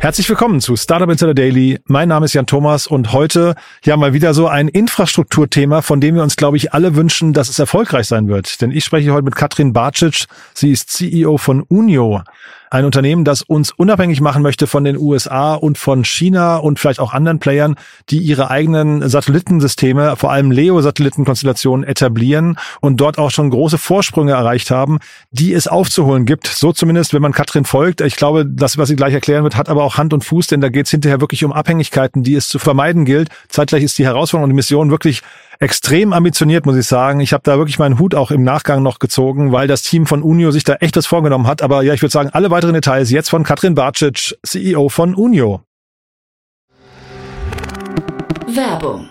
Herzlich willkommen zu Startup Insider Daily. Mein Name ist Jan Thomas und heute ja mal wieder so ein Infrastrukturthema, von dem wir uns, glaube ich, alle wünschen, dass es erfolgreich sein wird. Denn ich spreche heute mit Katrin Barcic. Sie ist CEO von Unio. Ein Unternehmen, das uns unabhängig machen möchte von den USA und von China und vielleicht auch anderen Playern, die ihre eigenen Satellitensysteme, vor allem LEO-Satellitenkonstellationen etablieren und dort auch schon große Vorsprünge erreicht haben, die es aufzuholen gibt. So zumindest, wenn man Katrin folgt. Ich glaube, das, was sie gleich erklären wird, hat aber auch Hand und Fuß, denn da geht es hinterher wirklich um Abhängigkeiten, die es zu vermeiden gilt. Zeitgleich ist die Herausforderung und die Mission wirklich extrem ambitioniert, muss ich sagen. Ich habe da wirklich meinen Hut auch im Nachgang noch gezogen, weil das Team von Unio sich da echt was vorgenommen hat. Aber ja, ich würde sagen, alle weiteren Details jetzt von Katrin Barcic, CEO von Unio. Werbung.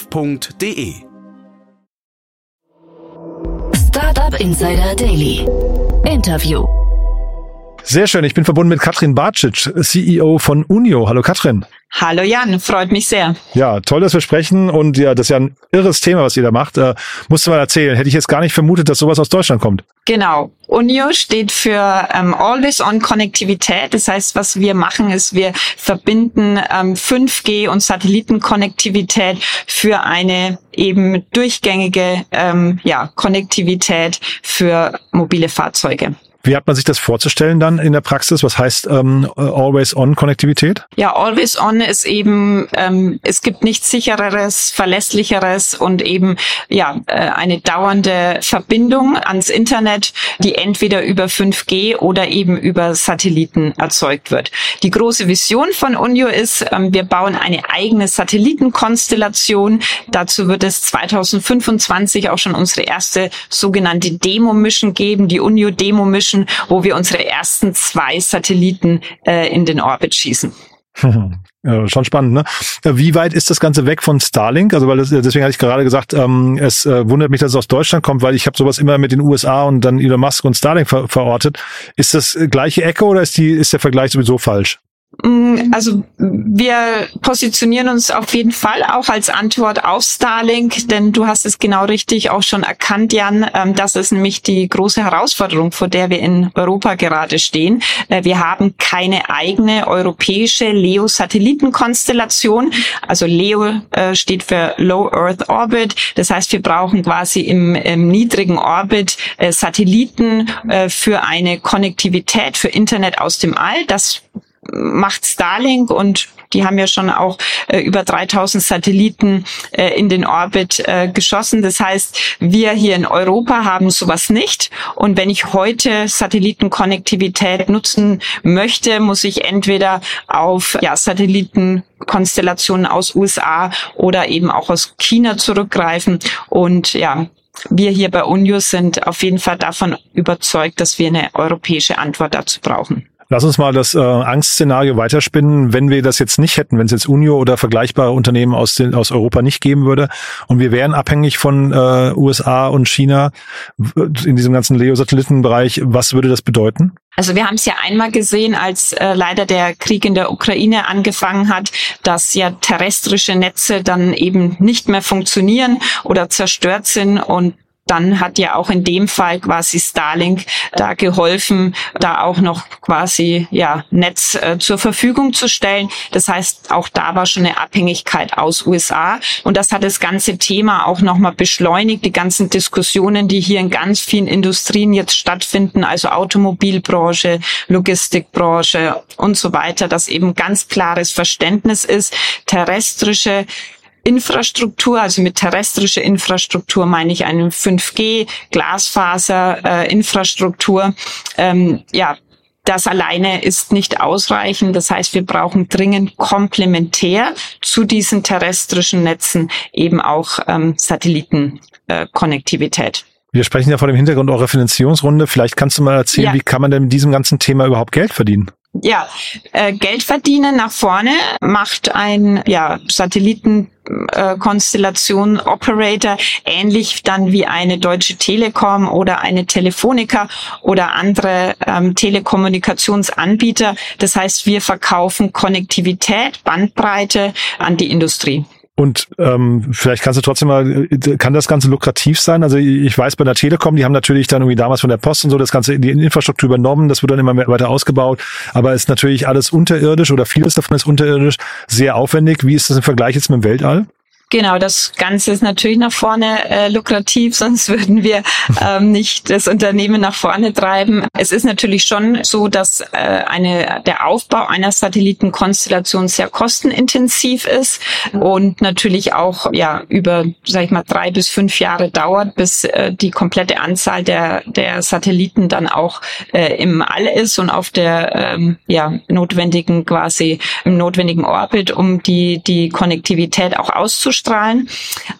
www.startup.de. Startup Insider Daily. Interview. Sehr schön, ich bin verbunden mit Katrin Barcic, CEO von Unio. Hallo Katrin. Hallo Jan, freut mich sehr. Ja, toll, dass wir sprechen und ja, das ist ja ein irres Thema, was ihr da macht. Äh, musst du mal erzählen. Hätte ich jetzt gar nicht vermutet, dass sowas aus Deutschland kommt. Genau. Unio steht für ähm, Always-on-Konnektivität. Das heißt, was wir machen, ist, wir verbinden ähm, 5G und Satellitenkonnektivität für eine eben durchgängige ähm, ja, Konnektivität für mobile Fahrzeuge. Wie hat man sich das vorzustellen dann in der Praxis? Was heißt ähm, Always-On-Konnektivität? Ja, Always-On ist eben, ähm, es gibt nichts sichereres, verlässlicheres und eben ja äh, eine dauernde Verbindung ans Internet, die entweder über 5G oder eben über Satelliten erzeugt wird. Die große Vision von Unio ist, ähm, wir bauen eine eigene Satellitenkonstellation. Dazu wird es 2025 auch schon unsere erste sogenannte Demo-Mission geben, die Unio Demo-Mission Mission, wo wir unsere ersten zwei Satelliten äh, in den Orbit schießen. Ja, schon spannend, ne? Wie weit ist das Ganze weg von Starlink? Also weil das, deswegen hatte ich gerade gesagt, ähm, es äh, wundert mich, dass es aus Deutschland kommt, weil ich habe sowas immer mit den USA und dann Elon Musk und Starlink ver verortet. Ist das gleiche Ecke oder ist die ist der Vergleich sowieso falsch? Mm, also wir positionieren uns auf jeden Fall auch als Antwort auf Starlink, denn du hast es genau richtig auch schon erkannt, Jan. Ähm, das ist nämlich die große Herausforderung, vor der wir in Europa gerade stehen. Äh, wir haben keine eigene europäische LEO-Satellitenkonstellation. Also LEO äh, steht für Low Earth Orbit. Das heißt, wir brauchen quasi im, im niedrigen Orbit äh, Satelliten für eine Konnektivität, für Internet aus dem All. Das macht Starlink und die haben ja schon auch äh, über 3000 Satelliten äh, in den Orbit äh, geschossen. Das heißt, wir hier in Europa haben sowas nicht. Und wenn ich heute Satellitenkonnektivität nutzen möchte, muss ich entweder auf ja, Satellitenkonstellationen aus USA oder eben auch aus China zurückgreifen. Und ja, wir hier bei Unio sind auf jeden Fall davon überzeugt, dass wir eine europäische Antwort dazu brauchen. Lass uns mal das äh, Angstszenario weiterspinnen, wenn wir das jetzt nicht hätten, wenn es jetzt Unio oder vergleichbare Unternehmen aus, den, aus Europa nicht geben würde und wir wären abhängig von äh, USA und China in diesem ganzen Leo-Satellitenbereich, was würde das bedeuten? Also wir haben es ja einmal gesehen, als äh, leider der Krieg in der Ukraine angefangen hat, dass ja terrestrische Netze dann eben nicht mehr funktionieren oder zerstört sind und dann hat ja auch in dem Fall quasi Starlink da geholfen, da auch noch quasi ja Netz äh, zur Verfügung zu stellen. Das heißt, auch da war schon eine Abhängigkeit aus USA und das hat das ganze Thema auch nochmal beschleunigt, die ganzen Diskussionen, die hier in ganz vielen Industrien jetzt stattfinden, also Automobilbranche, Logistikbranche und so weiter, dass eben ganz klares Verständnis ist, terrestrische Infrastruktur, also mit terrestrischer Infrastruktur meine ich eine 5G, Glasfaser, äh, Infrastruktur, ähm, ja, das alleine ist nicht ausreichend. Das heißt, wir brauchen dringend komplementär zu diesen terrestrischen Netzen eben auch ähm, Satellitenkonnektivität. Äh, wir sprechen ja vor dem Hintergrund eurer Finanzierungsrunde. Vielleicht kannst du mal erzählen, ja. wie kann man denn mit diesem ganzen Thema überhaupt Geld verdienen? Ja, äh, Geld verdienen nach vorne macht ein ja, Satellitenkonstellation äh, Operator ähnlich dann wie eine Deutsche Telekom oder eine Telefonica oder andere ähm, Telekommunikationsanbieter. Das heißt, wir verkaufen Konnektivität, Bandbreite an die Industrie. Und ähm, vielleicht kannst du trotzdem mal, kann das Ganze lukrativ sein? Also ich weiß bei der Telekom, die haben natürlich dann irgendwie damals von der Post und so das Ganze in die Infrastruktur übernommen, das wird dann immer mehr weiter ausgebaut, aber ist natürlich alles unterirdisch oder vieles davon ist unterirdisch, sehr aufwendig. Wie ist das im Vergleich jetzt mit dem Weltall? Genau, das Ganze ist natürlich nach vorne äh, lukrativ, sonst würden wir ähm, nicht das Unternehmen nach vorne treiben. Es ist natürlich schon so, dass äh, eine, der Aufbau einer Satellitenkonstellation sehr kostenintensiv ist und natürlich auch ja über, sag ich mal, drei bis fünf Jahre dauert, bis äh, die komplette Anzahl der, der Satelliten dann auch äh, im All ist und auf der ähm, ja, notwendigen quasi im notwendigen Orbit, um die, die Konnektivität auch auszustellen ausstrahlen.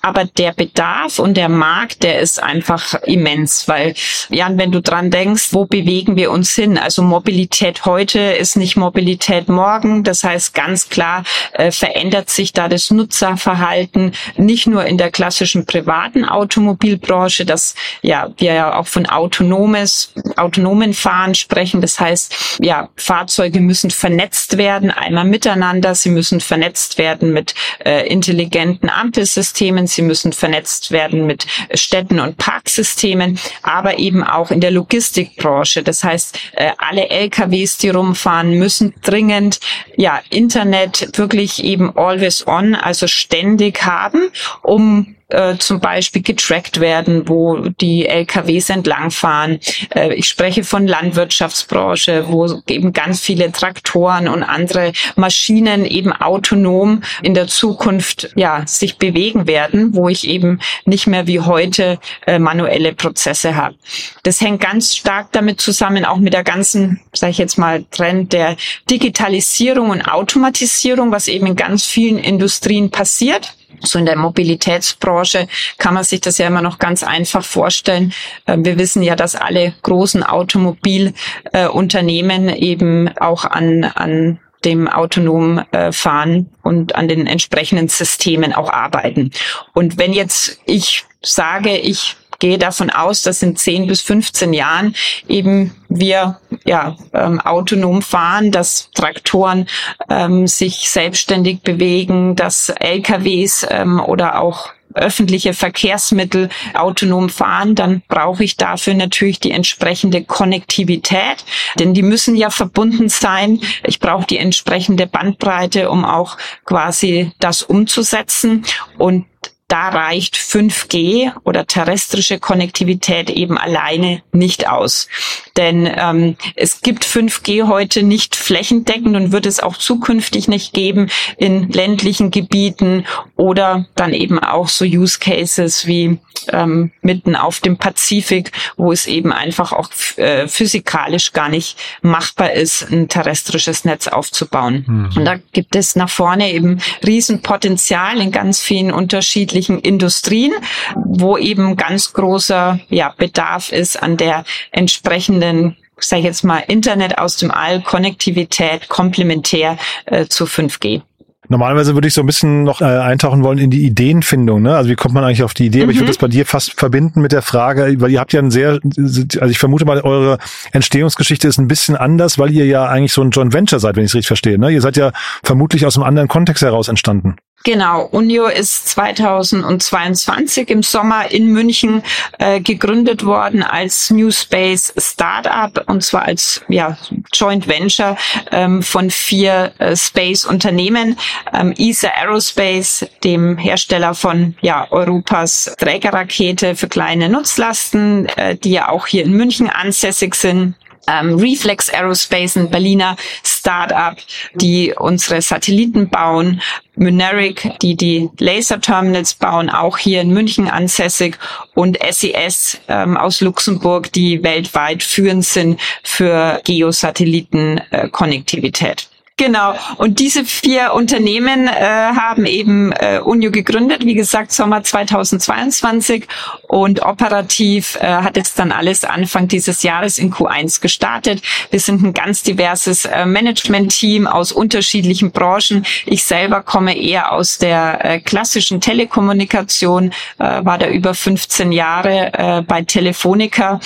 Aber der Bedarf und der Markt, der ist einfach immens, weil, Jan, wenn du dran denkst, wo bewegen wir uns hin? Also Mobilität heute ist nicht Mobilität morgen. Das heißt, ganz klar äh, verändert sich da das Nutzerverhalten nicht nur in der klassischen privaten Automobilbranche, dass ja wir ja auch von autonomes, autonomen Fahren sprechen. Das heißt, ja, Fahrzeuge müssen vernetzt werden, einmal miteinander. Sie müssen vernetzt werden mit äh, intelligenten Ampelsystemen, sie müssen vernetzt werden mit Städten und Parksystemen, aber eben auch in der Logistikbranche. Das heißt, äh, alle LKWs, die rumfahren, müssen dringend ja Internet wirklich eben always on, also ständig haben, um äh, zum Beispiel getrackt werden, wo die LKWs entlangfahren. Äh, ich spreche von Landwirtschaftsbranche, wo eben ganz viele Traktoren und andere Maschinen eben autonom in der Zukunft ja sich bewegen werden, wo ich eben nicht mehr wie heute äh, manuelle Prozesse habe. Das hängt ganz stark damit zusammen, auch mit der ganzen, sage ich jetzt mal, Trend der Digitalisierung und Automatisierung, was eben in ganz vielen Industrien passiert so in der Mobilitätsbranche kann man sich das ja immer noch ganz einfach vorstellen. Ähm, wir wissen ja, dass alle großen Automobilunternehmen eben auch an, an dem autonomen äh, Fahren und an den entsprechenden Systemen auch arbeiten. Und wenn jetzt ich sage, ich gehe davon aus, dass in 10 bis 15 Jahren eben wir ja ähm, autonom fahren, dass Traktoren ähm, sich selbstständig bewegen, dass LKWs ähm, oder auch öffentliche Verkehrsmittel autonom fahren, dann brauche ich dafür natürlich die entsprechende Konnektivität, denn die müssen ja verbunden sein. Ich brauche die entsprechende Bandbreite, um auch quasi das umzusetzen und da reicht 5G oder terrestrische Konnektivität eben alleine nicht aus. Denn ähm, es gibt 5G heute nicht flächendeckend und wird es auch zukünftig nicht geben in ländlichen Gebieten oder dann eben auch so Use Cases wie ähm, mitten auf dem Pazifik, wo es eben einfach auch äh, physikalisch gar nicht machbar ist, ein terrestrisches Netz aufzubauen. Mhm. Und da gibt es nach vorne eben Riesenpotenzial in ganz vielen unterschiedlichen unterschiedlichen Industrien, wo eben ganz großer ja, Bedarf ist an der entsprechenden sage ich jetzt mal, Internet aus dem All, Konnektivität komplementär äh, zu 5G. Normalerweise würde ich so ein bisschen noch äh, eintauchen wollen in die Ideenfindung. Ne? Also wie kommt man eigentlich auf die Idee? Mhm. Aber ich würde mhm. das bei dir fast verbinden mit der Frage, weil ihr habt ja ein sehr, also ich vermute mal, eure Entstehungsgeschichte ist ein bisschen anders, weil ihr ja eigentlich so ein Joint Venture seid, wenn ich es richtig verstehe. Ne? Ihr seid ja vermutlich aus einem anderen Kontext heraus entstanden. Genau, Unio ist 2022 im Sommer in München äh, gegründet worden als New Space Startup und zwar als ja, Joint Venture ähm, von vier äh, Space-Unternehmen, ähm, ESA Aerospace, dem Hersteller von ja, Europas Trägerrakete für kleine Nutzlasten, äh, die ja auch hier in München ansässig sind ähm, Reflex Aerospace, ein Berliner Startup, die unsere Satelliten bauen. Mynaric, die die Laser-Terminals bauen, auch hier in München ansässig. Und SES e ähm, aus Luxemburg, die weltweit führend sind für Geosatelliten-Konnektivität. Genau. Und diese vier Unternehmen äh, haben eben äh, Unio gegründet, wie gesagt, Sommer 2022. Und operativ äh, hat jetzt dann alles Anfang dieses Jahres in Q1 gestartet. Wir sind ein ganz diverses äh, Management-Team aus unterschiedlichen Branchen. Ich selber komme eher aus der äh, klassischen Telekommunikation, äh, war da über 15 Jahre äh, bei Telefonica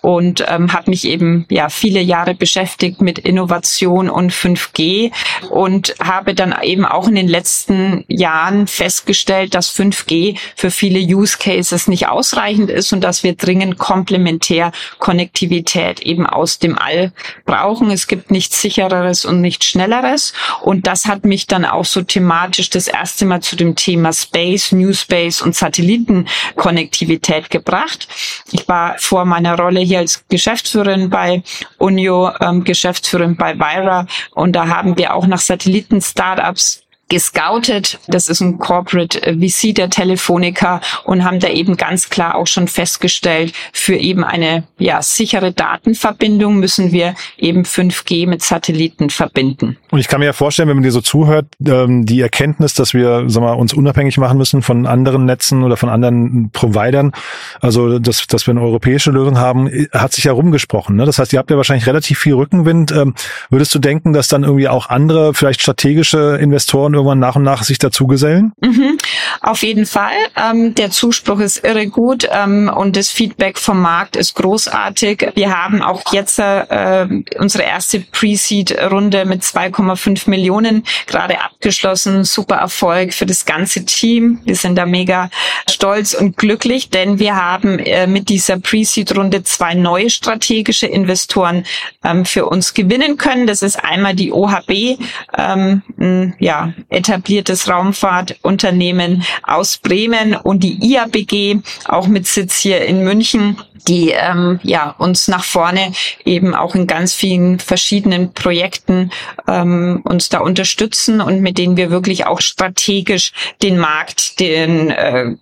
und ähm, habe mich eben ja viele Jahre beschäftigt mit Innovation und 5G und habe dann eben auch in den letzten Jahren festgestellt, dass 5G für viele Use Cases nicht ausreichend ist und dass wir dringend komplementär Konnektivität eben aus dem All brauchen. Es gibt nichts sichereres und nichts schnelleres und das hat mich dann auch so thematisch das erste Mal zu dem Thema Space, New Space und Satellitenkonnektivität gebracht. Ich war vor meiner Rolle hier als Geschäftsführerin bei Unio, ähm, Geschäftsführerin bei Vira und da haben wir auch nach Satelliten-Startups gescoutet. Das ist ein Corporate VC der Telefonica und haben da eben ganz klar auch schon festgestellt, für eben eine ja, sichere Datenverbindung müssen wir eben 5G mit Satelliten verbinden. Und ich kann mir ja vorstellen, wenn man dir so zuhört, ähm, die Erkenntnis, dass wir sag mal, uns unabhängig machen müssen von anderen Netzen oder von anderen Providern, also dass, dass wir eine europäische Lösung haben, hat sich ja rumgesprochen. Ne? Das heißt, ihr habt ja wahrscheinlich relativ viel Rückenwind. Ähm, würdest du denken, dass dann irgendwie auch andere, vielleicht strategische Investoren irgendwann nach und nach sich dazugesellen? Mhm, auf jeden Fall. Ähm, der Zuspruch ist irre gut ähm, und das Feedback vom Markt ist großartig. Wir haben auch jetzt äh, unsere erste Pre-Seed-Runde mit 2,5 Millionen gerade abgeschlossen. Super Erfolg für das ganze Team. Wir sind da mega stolz und glücklich, denn wir haben äh, mit dieser Pre-Seed-Runde zwei neue strategische Investoren ähm, für uns gewinnen können. Das ist einmal die OHB, ähm, ja, etabliertes Raumfahrtunternehmen aus Bremen und die IABG, auch mit Sitz hier in München, die ähm, ja uns nach vorne eben auch in ganz vielen verschiedenen Projekten ähm, uns da unterstützen und mit denen wir wirklich auch strategisch den Markt, den äh,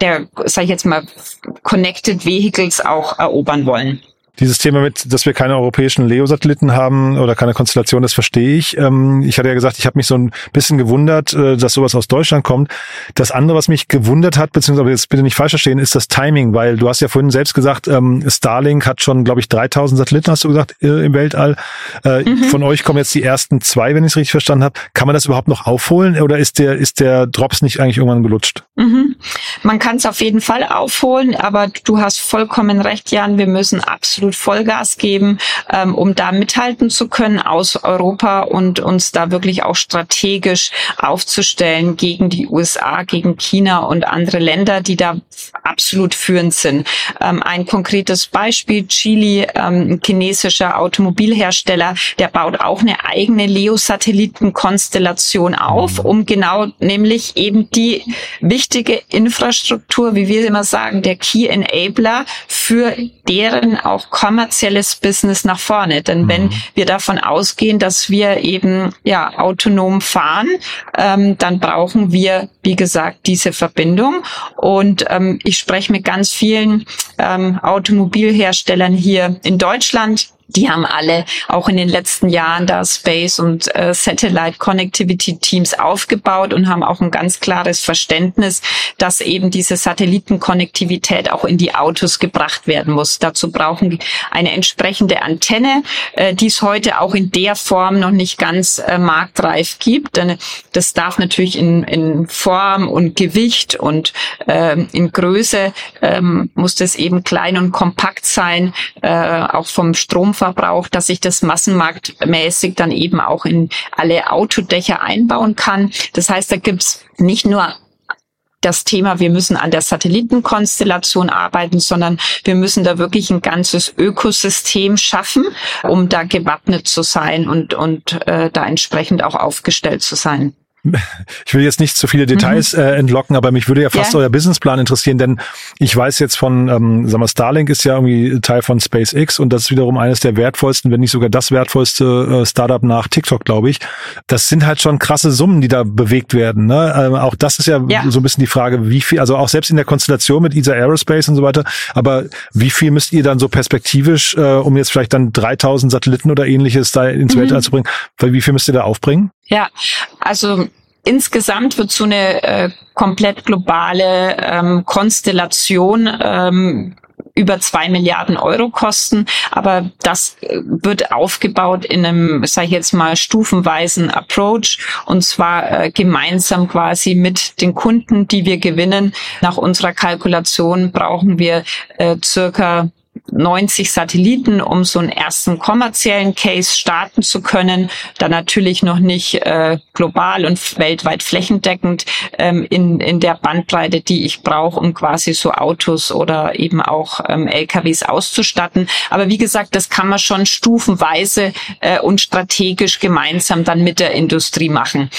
der, sag ich jetzt mal, Connected Vehicles auch erobern wollen. Dieses Thema mit, dass wir keine europäischen Leo-Satelliten haben oder keine Konstellation, das verstehe ich. Ähm, ich hatte ja gesagt, ich habe mich so ein bisschen gewundert, äh, dass sowas aus Deutschland kommt. Das andere, was mich gewundert hat, beziehungsweise jetzt bitte nicht falsch verstehen, ist das Timing, weil du hast ja vorhin selbst gesagt, ähm, Starlink hat schon, glaube ich, 3000 Satelliten, hast du gesagt, im Weltall. Äh, mhm. Von euch kommen jetzt die ersten zwei, wenn ich es richtig verstanden habe. Kann man das überhaupt noch aufholen oder ist der, ist der Drops nicht eigentlich irgendwann gelutscht? Mhm. Man kann es auf jeden Fall aufholen, aber du hast vollkommen recht, Jan. Wir müssen absolut absolut Vollgas geben, ähm, um da mithalten zu können aus Europa und uns da wirklich auch strategisch aufzustellen gegen die USA, gegen China und andere Länder, die da absolut führend sind. Ähm, ein konkretes Beispiel, Chile, ähm, chinesischer Automobilhersteller, der baut auch eine eigene Leo-Satelliten-Konstellation auf, mhm. um genau nämlich eben die wichtige Infrastruktur, wie wir immer sagen, der Key Enabler für deren auch kommerzielles Business nach vorne. Denn mhm. wenn wir davon ausgehen, dass wir eben ja autonom fahren, ähm, dann brauchen wir, wie gesagt, diese Verbindung. Und ähm, ich spreche mit ganz vielen ähm, Automobilherstellern hier in Deutschland, die haben alle auch in den letzten Jahren da Space und äh, Satellite Connectivity Teams aufgebaut und haben auch ein ganz klares Verständnis, dass eben diese Satellitenkonnektivität auch in die Autos gebracht werden muss. Dazu brauchen die eine entsprechende Antenne, äh, die es heute auch in der Form noch nicht ganz äh, marktreif gibt. Denn das darf natürlich in, in Form und Gewicht und äh, in Größe ähm, muss das eben klein und kompakt sein, äh, auch vom Strom Stromverbrauch, dass ich das massenmarktmäßig dann eben auch in alle Autodächer einbauen kann. Das heißt, da gibt's nicht nur das Thema, wir müssen an der Satellitenkonstellation arbeiten, sondern wir müssen da wirklich ein ganzes Ökosystem schaffen, um da gewappnet zu sein und, und äh, da entsprechend auch aufgestellt zu sein ich will jetzt nicht zu viele Details mhm. äh, entlocken, aber mich würde ja fast ja. euer Businessplan interessieren, denn ich weiß jetzt von, ähm, sag mal, Starlink ist ja irgendwie Teil von SpaceX und das ist wiederum eines der wertvollsten, wenn nicht sogar das wertvollste äh, Startup nach TikTok, glaube ich. Das sind halt schon krasse Summen, die da bewegt werden. Ne? Ähm, auch das ist ja, ja, so ein bisschen die Frage, wie viel, also auch selbst in der Konstellation mit ESA Aerospace und so weiter, aber wie viel müsst ihr dann so perspektivisch, äh, um jetzt vielleicht dann 3000 Satelliten oder ähnliches da ins mhm. Weltall zu bringen, weil wie viel müsst ihr da aufbringen? Ja, also insgesamt wird so eine äh, komplett globale ähm, Konstellation ähm, über zwei Milliarden Euro kosten, aber das äh, wird aufgebaut in einem, sage ich jetzt mal, stufenweisen Approach und zwar äh, gemeinsam quasi mit den Kunden, die wir gewinnen. Nach unserer Kalkulation brauchen wir äh, circa 90 Satelliten, um so einen ersten kommerziellen Case starten zu können. Da natürlich noch nicht äh, global und weltweit flächendeckend ähm, in, in der Bandbreite, die ich brauche, um quasi so Autos oder eben auch ähm, LKWs auszustatten. Aber wie gesagt, das kann man schon stufenweise äh, und strategisch gemeinsam dann mit der Industrie machen.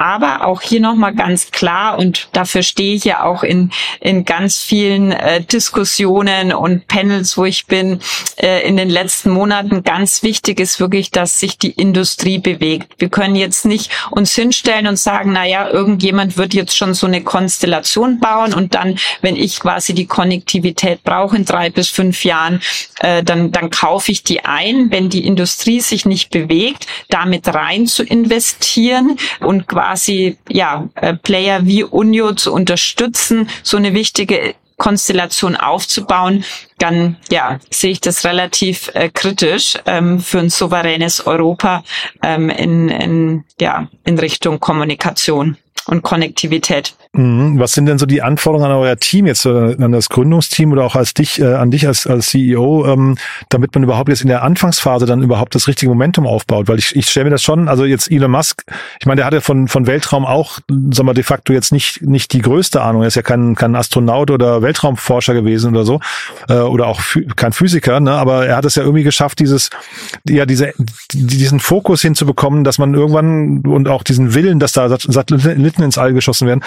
Aber auch hier nochmal ganz klar, und dafür stehe ich ja auch in, in ganz vielen äh, Diskussionen und Panels, wo ich bin, äh, in den letzten Monaten. Ganz wichtig ist wirklich, dass sich die Industrie bewegt. Wir können jetzt nicht uns hinstellen und sagen, na ja, irgendjemand wird jetzt schon so eine Konstellation bauen und dann, wenn ich quasi die Konnektivität brauche in drei bis fünf Jahren, äh, dann, dann kaufe ich die ein. Wenn die Industrie sich nicht bewegt, damit rein zu investieren und quasi quasi ja äh, Player wie Unio zu unterstützen, so eine wichtige Konstellation aufzubauen, dann ja sehe ich das relativ äh, kritisch ähm, für ein souveränes Europa ähm, in, in ja in Richtung Kommunikation und Konnektivität. Mhm. Was sind denn so die Anforderungen an euer Team jetzt, äh, an das Gründungsteam oder auch als dich, äh, an dich als, als CEO, ähm, damit man überhaupt jetzt in der Anfangsphase dann überhaupt das richtige Momentum aufbaut? Weil ich, ich stelle mir das schon, also jetzt Elon Musk, ich meine, der hat ja von, von Weltraum auch, sagen wir de facto jetzt nicht, nicht die größte Ahnung. Er ist ja kein, kein Astronaut oder Weltraumforscher gewesen oder so, äh, oder auch kein Physiker, ne? aber er hat es ja irgendwie geschafft, dieses, ja, diese, diesen Fokus hinzubekommen, dass man irgendwann und auch diesen Willen, dass da Satelliten ins All geschossen werden,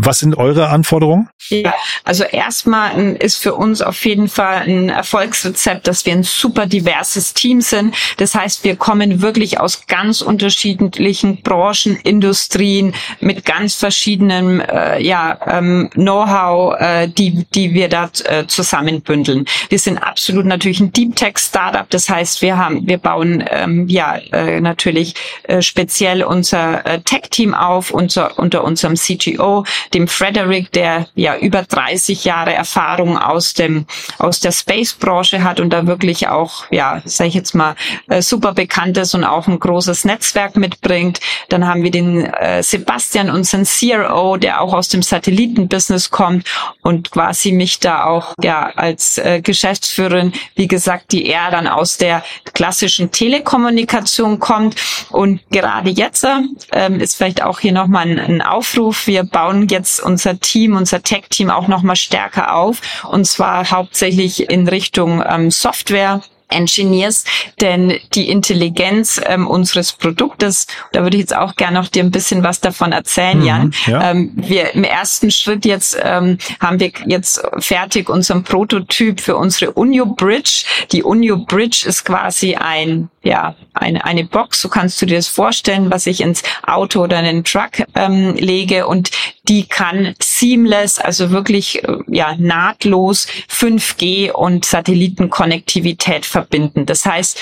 was sind eure Anforderungen? Ja, also erstmal ist für uns auf jeden Fall ein Erfolgsrezept, dass wir ein super diverses Team sind. Das heißt, wir kommen wirklich aus ganz unterschiedlichen Branchen, Industrien mit ganz verschiedenen äh, ja, ähm, Know-how, äh, die, die wir da äh, zusammenbündeln. Wir sind absolut natürlich ein Deep Tech Startup. Das heißt, wir haben, wir bauen ähm, ja äh, natürlich äh, speziell unser äh, Tech Team auf, unser, unter unserem CGO dem Frederick, der ja über 30 Jahre Erfahrung aus dem aus der Space-Branche hat und da wirklich auch, ja, sage ich jetzt mal, äh, super bekannt ist und auch ein großes Netzwerk mitbringt. Dann haben wir den äh, Sebastian, unseren CRO, der auch aus dem Satellitenbusiness kommt und quasi mich da auch ja als äh, Geschäftsführerin, wie gesagt, die eher dann aus der klassischen Telekommunikation kommt und gerade jetzt ähm, ist vielleicht auch hier nochmal ein, ein Aufruf. Wir bauen jetzt jetzt unser Team, unser Tech-Team auch noch mal stärker auf und zwar hauptsächlich in Richtung ähm, Software Engineers, denn die Intelligenz ähm, unseres Produktes, da würde ich jetzt auch gerne noch dir ein bisschen was davon erzählen, mhm, Jan. Ja. Ähm, wir im ersten Schritt jetzt ähm, haben wir jetzt fertig unseren Prototyp für unsere Unio Bridge. Die Unio Bridge ist quasi ein ja eine eine Box, so kannst du dir das vorstellen, was ich ins Auto oder in den Truck ähm, lege und die kann seamless, also wirklich äh, ja nahtlos 5G und Satellitenkonnektivität verbinden. Das heißt,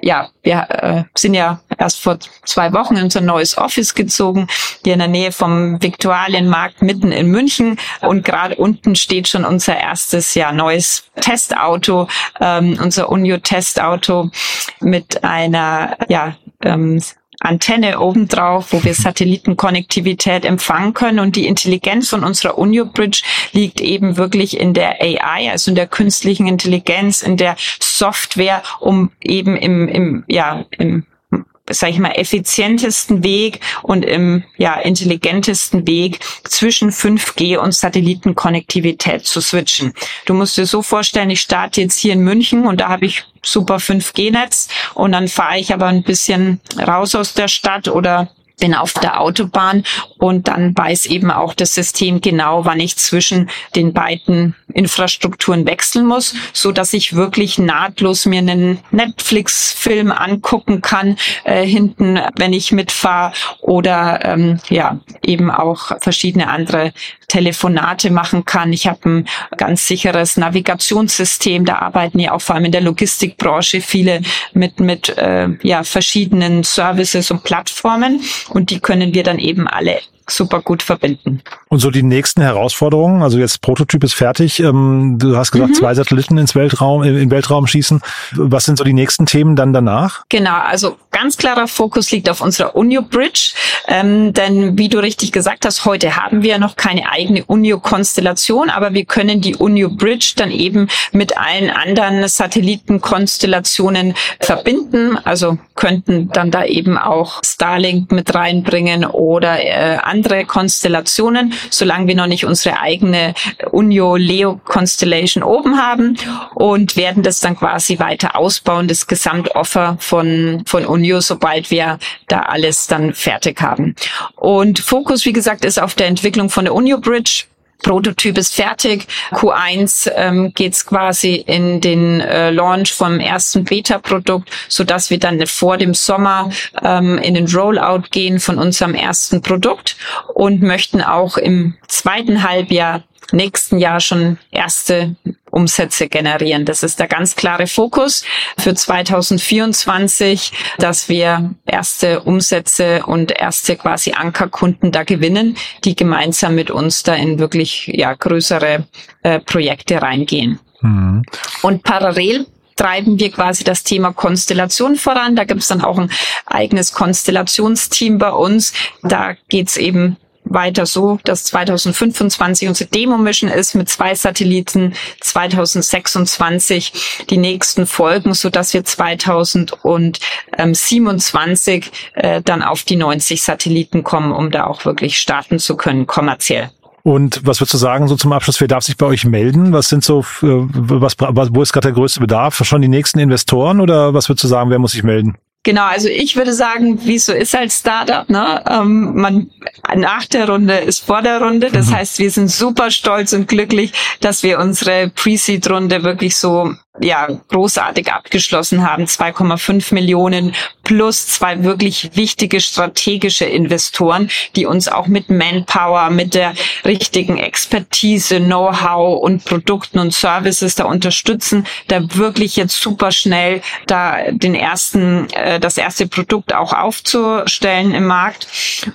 ja, wir äh, sind ja erst vor zwei Wochen in unser neues Office gezogen, hier in der Nähe vom Viktualienmarkt mitten in München. Und gerade unten steht schon unser erstes ja neues Testauto, ähm, unser Unio Testauto mit einer ja ähm, Antenne obendrauf, wo wir Satellitenkonnektivität empfangen können. Und die Intelligenz von unserer Unio Bridge liegt eben wirklich in der AI, also in der künstlichen Intelligenz, in der Software, um eben im, im ja, im sage ich mal, effizientesten Weg und im ja, intelligentesten Weg zwischen 5G und Satellitenkonnektivität zu switchen. Du musst dir so vorstellen, ich starte jetzt hier in München und da habe ich super 5G-Netz und dann fahre ich aber ein bisschen raus aus der Stadt oder bin auf der Autobahn und dann weiß eben auch das System genau, wann ich zwischen den beiden Infrastrukturen wechseln muss, so dass ich wirklich nahtlos mir einen Netflix-Film angucken kann äh, hinten, wenn ich mitfahre oder ähm, ja eben auch verschiedene andere Telefonate machen kann. Ich habe ein ganz sicheres Navigationssystem. Da arbeiten ja auch vor allem in der Logistikbranche viele mit mit äh, ja verschiedenen Services und Plattformen und die können wir dann eben alle super gut verbinden. Und so die nächsten Herausforderungen, also jetzt Prototyp ist fertig, ähm, du hast gesagt, mhm. zwei Satelliten ins Weltraum, in den Weltraum schießen. Was sind so die nächsten Themen dann danach? Genau, also ganz klarer Fokus liegt auf unserer Unio Bridge, ähm, denn wie du richtig gesagt hast, heute haben wir noch keine eigene Unio-Konstellation, aber wir können die Unio Bridge dann eben mit allen anderen Satellitenkonstellationen verbinden, also könnten dann da eben auch Starlink mit reinbringen oder äh, andere Konstellationen, solange wir noch nicht unsere eigene Unio Leo Constellation oben haben und werden das dann quasi weiter ausbauen, das Gesamtoffer von, von Unio, sobald wir da alles dann fertig haben. Und Fokus, wie gesagt, ist auf der Entwicklung von der Unio Bridge. Prototyp ist fertig. Q1 ähm, geht's quasi in den äh, Launch vom ersten Beta-Produkt, so dass wir dann vor dem Sommer ähm, in den Rollout gehen von unserem ersten Produkt und möchten auch im zweiten Halbjahr nächsten Jahr schon erste Umsätze generieren. Das ist der ganz klare Fokus für 2024, dass wir erste Umsätze und erste quasi Ankerkunden da gewinnen, die gemeinsam mit uns da in wirklich ja größere äh, Projekte reingehen. Mhm. Und parallel treiben wir quasi das Thema Konstellation voran. Da gibt es dann auch ein eigenes Konstellationsteam bei uns. Da geht's eben weiter so, dass 2025 unsere Demo-Mission ist mit zwei Satelliten, 2026 die nächsten Folgen, so dass wir 2027 äh, dann auf die 90 Satelliten kommen, um da auch wirklich starten zu können, kommerziell. Und was würdest du sagen, so zum Abschluss, wer darf sich bei euch melden? Was sind so, was, wo ist gerade der größte Bedarf? Schon die nächsten Investoren oder was würdest du sagen, wer muss sich melden? Genau, also ich würde sagen, wie es so ist als Startup, ne? Ähm, man nach der Runde ist vor der Runde. Das mhm. heißt, wir sind super stolz und glücklich, dass wir unsere Pre-Seed-Runde wirklich so ja großartig abgeschlossen haben. 2,5 Millionen plus zwei wirklich wichtige strategische Investoren, die uns auch mit Manpower, mit der richtigen Expertise, Know-how und Produkten und Services da unterstützen, da wirklich jetzt super schnell da den ersten, äh, das erste Produkt auch aufzustellen im Markt.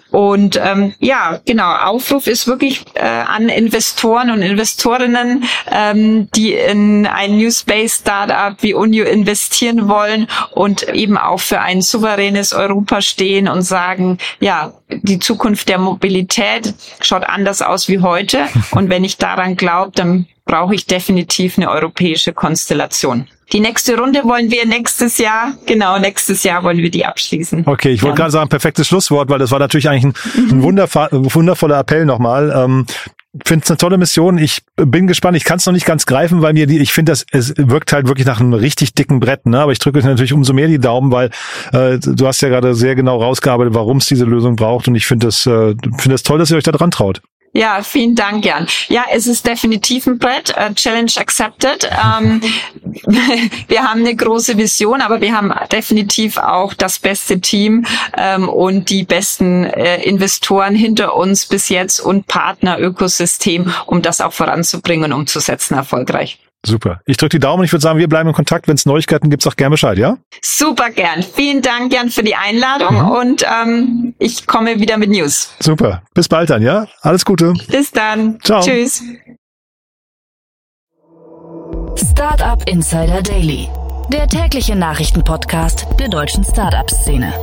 Und ähm, ja, genau, Aufruf ist wirklich äh, an Investoren und Investorinnen, ähm, die in ein New Space Startup wie Unio investieren wollen und eben auch für ein souveränes Europa stehen und sagen, ja, die Zukunft der Mobilität schaut anders aus wie heute. Und wenn ich daran glaube, dann brauche ich definitiv eine europäische Konstellation. Die nächste Runde wollen wir nächstes Jahr, genau, nächstes Jahr wollen wir die abschließen. Okay, ich wollte ja. gerade sagen, perfektes Schlusswort, weil das war natürlich eigentlich ein, ein wundervoller Appell nochmal. Ähm, finde es eine tolle Mission. Ich bin gespannt. Ich kann es noch nicht ganz greifen, weil mir die, ich finde, das es wirkt halt wirklich nach einem richtig dicken Brett. Ne? Aber ich drücke natürlich umso mehr die Daumen, weil äh, du hast ja gerade sehr genau rausgearbeitet, warum es diese Lösung braucht. Und ich finde es äh, finde es toll, dass ihr euch da dran traut. Ja, vielen Dank, Jan. Ja, es ist definitiv ein Brett. Uh, Challenge accepted. Ähm, wir haben eine große Vision, aber wir haben definitiv auch das beste Team ähm, und die besten äh, Investoren hinter uns bis jetzt und Partner-Ökosystem, um das auch voranzubringen und umzusetzen erfolgreich. Super. Ich drücke die Daumen. Ich würde sagen, wir bleiben in Kontakt. Wenn es Neuigkeiten gibt, sag gerne Bescheid, ja? Super gern. Vielen Dank, Jan, für die Einladung mhm. und ähm, ich komme wieder mit News. Super. Bis bald dann, ja? Alles Gute. Bis dann. Ciao. Tschüss. Startup Insider Daily, der tägliche Nachrichtenpodcast der deutschen Startup-Szene.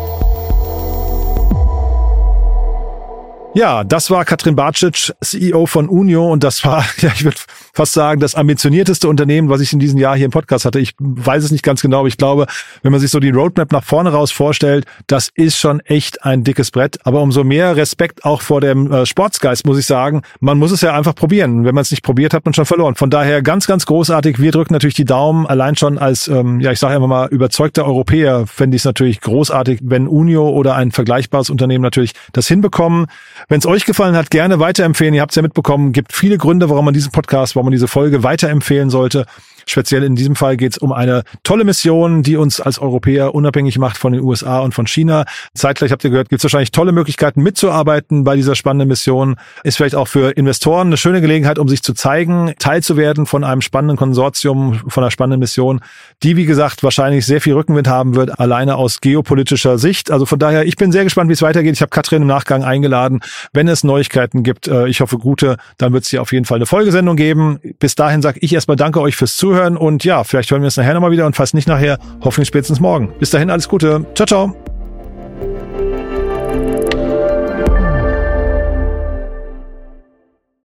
Ja, das war Katrin Barcic, CEO von Unio und das war, ja, ich würde fast sagen, das ambitionierteste Unternehmen, was ich in diesem Jahr hier im Podcast hatte. Ich weiß es nicht ganz genau, aber ich glaube, wenn man sich so die Roadmap nach vorne raus vorstellt, das ist schon echt ein dickes Brett. Aber umso mehr Respekt auch vor dem äh, Sportsgeist, muss ich sagen. Man muss es ja einfach probieren. Wenn man es nicht probiert, hat man schon verloren. Von daher ganz, ganz großartig. Wir drücken natürlich die Daumen. Allein schon als, ähm, ja, ich sage einfach mal, überzeugter Europäer fände ich es natürlich großartig, wenn Unio oder ein vergleichbares Unternehmen natürlich das hinbekommen. Wenn es euch gefallen hat, gerne weiterempfehlen. Ihr habt es ja mitbekommen, gibt viele Gründe, warum man diesen Podcast, warum man diese Folge weiterempfehlen sollte. Speziell in diesem Fall geht es um eine tolle Mission, die uns als Europäer unabhängig macht von den USA und von China. Zeitgleich habt ihr gehört, gibt es wahrscheinlich tolle Möglichkeiten mitzuarbeiten bei dieser spannenden Mission. Ist vielleicht auch für Investoren eine schöne Gelegenheit, um sich zu zeigen, teilzuwerden von einem spannenden Konsortium, von einer spannenden Mission, die, wie gesagt, wahrscheinlich sehr viel Rückenwind haben wird, alleine aus geopolitischer Sicht. Also von daher, ich bin sehr gespannt, wie es weitergeht. Ich habe Katrin im Nachgang eingeladen. Wenn es Neuigkeiten gibt, äh, ich hoffe gute, dann wird es hier auf jeden Fall eine Folgesendung geben. Bis dahin sage ich erstmal danke euch fürs Zuhören zuhören und ja, vielleicht hören wir es nachher nochmal wieder und falls nicht nachher, hoffentlich spätestens morgen. Bis dahin alles Gute. Ciao, ciao.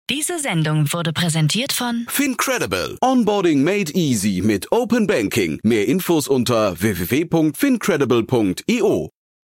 Diese Sendung wurde präsentiert von Fincredible. Onboarding made easy mit Open Banking. Mehr Infos unter www.fincredible.io.